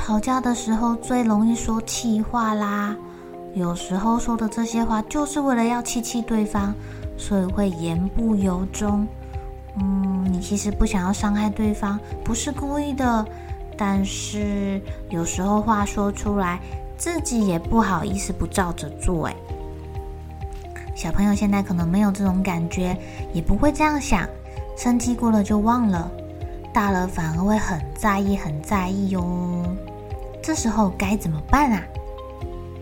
吵架的时候最容易说气话啦，有时候说的这些话就是为了要气气对方，所以会言不由衷。嗯，你其实不想要伤害对方，不是故意的，但是有时候话说出来，自己也不好意思不照着做，哎。小朋友现在可能没有这种感觉，也不会这样想，生气过了就忘了，大了反而会很在意，很在意哟。这时候该怎么办啊？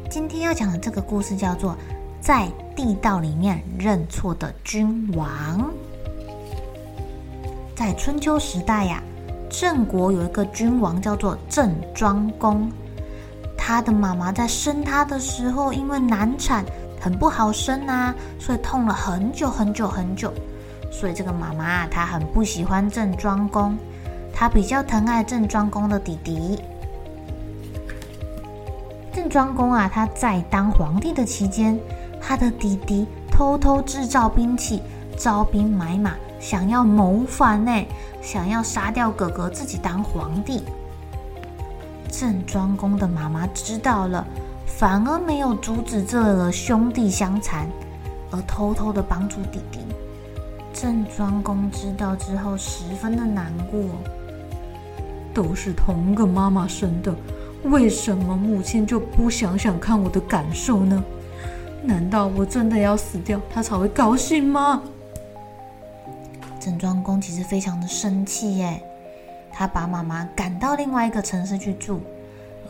今天要讲的这个故事叫做《在地道里面认错的君王》。在春秋时代呀，郑国有一个君王叫做郑庄公，他的妈妈在生他的时候因为难产。很不好生啊，所以痛了很久很久很久。所以这个妈妈，她很不喜欢郑庄公，她比较疼爱郑庄公的弟弟。郑庄公啊，他在当皇帝的期间，他的弟弟偷偷制造兵器，招兵买马，想要谋反呢，想要杀掉哥哥，自己当皇帝。郑庄公的妈妈知道了。反而没有阻止这个兄弟相残，而偷偷的帮助弟弟。郑庄公知道之后，十分的难过。都是同个妈妈生的，为什么母亲就不想想看我的感受呢？难道我真的要死掉，她才会高兴吗？郑庄公其实非常的生气耶，他把妈妈赶到另外一个城市去住。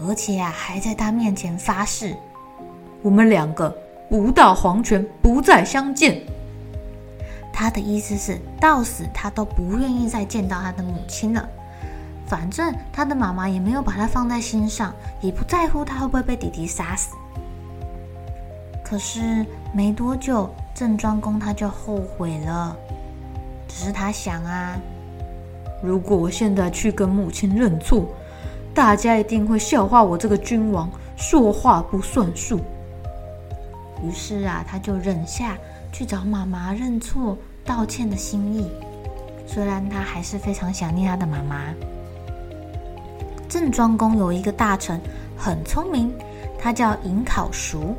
而且啊，还在他面前发誓，我们两个不到黄泉不再相见。他的意思是，到死他都不愿意再见到他的母亲了。反正他的妈妈也没有把他放在心上，也不在乎他会不会被弟弟杀死。可是没多久，郑庄公他就后悔了。只是他想啊，如果我现在去跟母亲认错。大家一定会笑话我这个君王说话不算数。于是啊，他就忍下去找妈妈认错道歉的心意。虽然他还是非常想念他的妈妈。郑庄公有一个大臣很聪明，他叫尹考叔。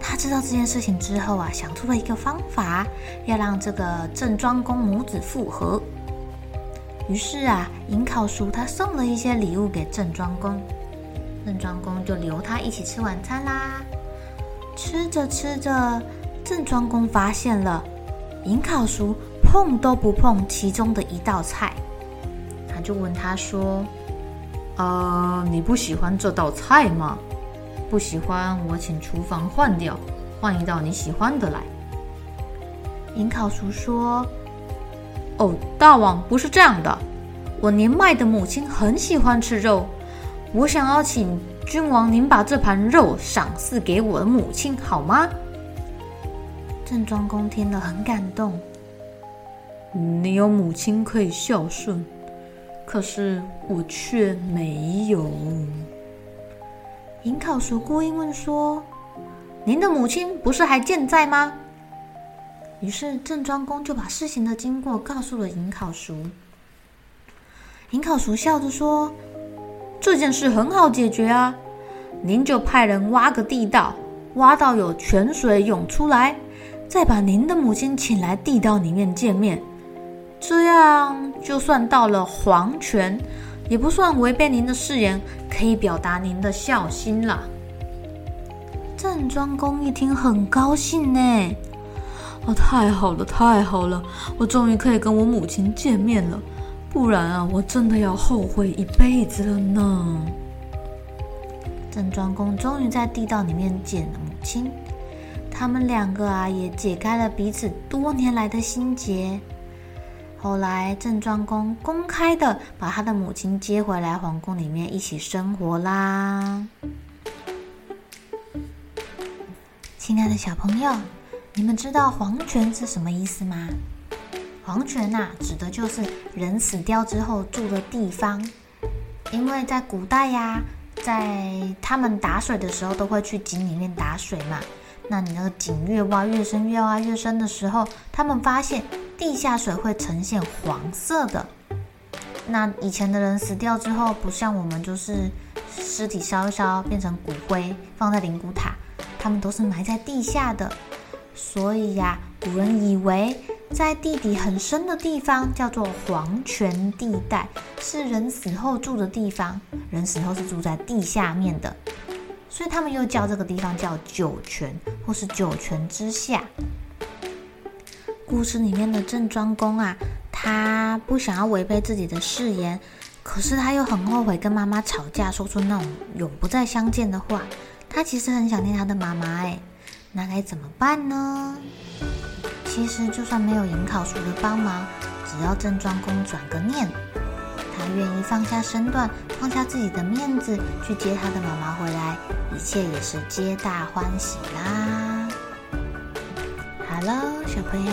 他知道这件事情之后啊，想出了一个方法，要让这个郑庄公母子复合。于是啊，尹考叔他送了一些礼物给郑庄公，郑庄公就留他一起吃晚餐啦。吃着吃着，郑庄公发现了尹考叔碰都不碰其中的一道菜，他就问他说：“呃，你不喜欢这道菜吗？不喜欢，我请厨房换掉，换一道你喜欢的来。”银烤厨说。哦，大王不是这样的，我年迈的母亲很喜欢吃肉，我想要请君王您把这盘肉赏赐给我的母亲，好吗？郑庄公听了很感动，你有母亲可以孝顺，可是我却没有。齁考叔故意问说：“您的母亲不是还健在吗？”于是郑庄公就把事情的经过告诉了齁考叔。齁考叔笑着说：“这件事很好解决啊，您就派人挖个地道，挖到有泉水涌出来，再把您的母亲请来地道里面见面，这样就算到了黄泉，也不算违背您的誓言，可以表达您的孝心了。郑庄公一听，很高兴呢。哦，太好了，太好了，我终于可以跟我母亲见面了。不然啊，我真的要后悔一辈子了呢。郑庄公终于在地道里面见了母亲，他们两个啊，也解开了彼此多年来的心结。后来，郑庄公公开的把他的母亲接回来皇宫里面一起生活啦。亲爱的小朋友，你们知道黄泉是什么意思吗？黄泉呐、啊，指的就是人死掉之后住的地方。因为在古代呀、在他们打水的时候都会去井里面打水嘛。那你那个井越挖越深，越挖越深的时候，他们发现地下水会呈现黄色的。那以前的人死掉之后，不像我们就是尸体烧一烧变成骨灰放在灵骨塔。他们都是埋在地下的，所以呀，古人以为在地底很深的地方叫做黄泉地带，是人死后住的地方。人死后是住在地下面的，所以他们又叫这个地方叫九泉，或是九泉之下。故事里面的郑庄公啊，他不想要违背自己的誓言，可是他又很后悔跟妈妈吵架，说出那种永不再相见的话。他其实很想念他的妈妈，哎，那该怎么办呢？其实就算没有颍考叔的帮忙，只要郑庄公转个念，他愿意放下身段，放下自己的面子去接他的妈妈回来，一切也是皆大欢喜啦。Hello，，小朋友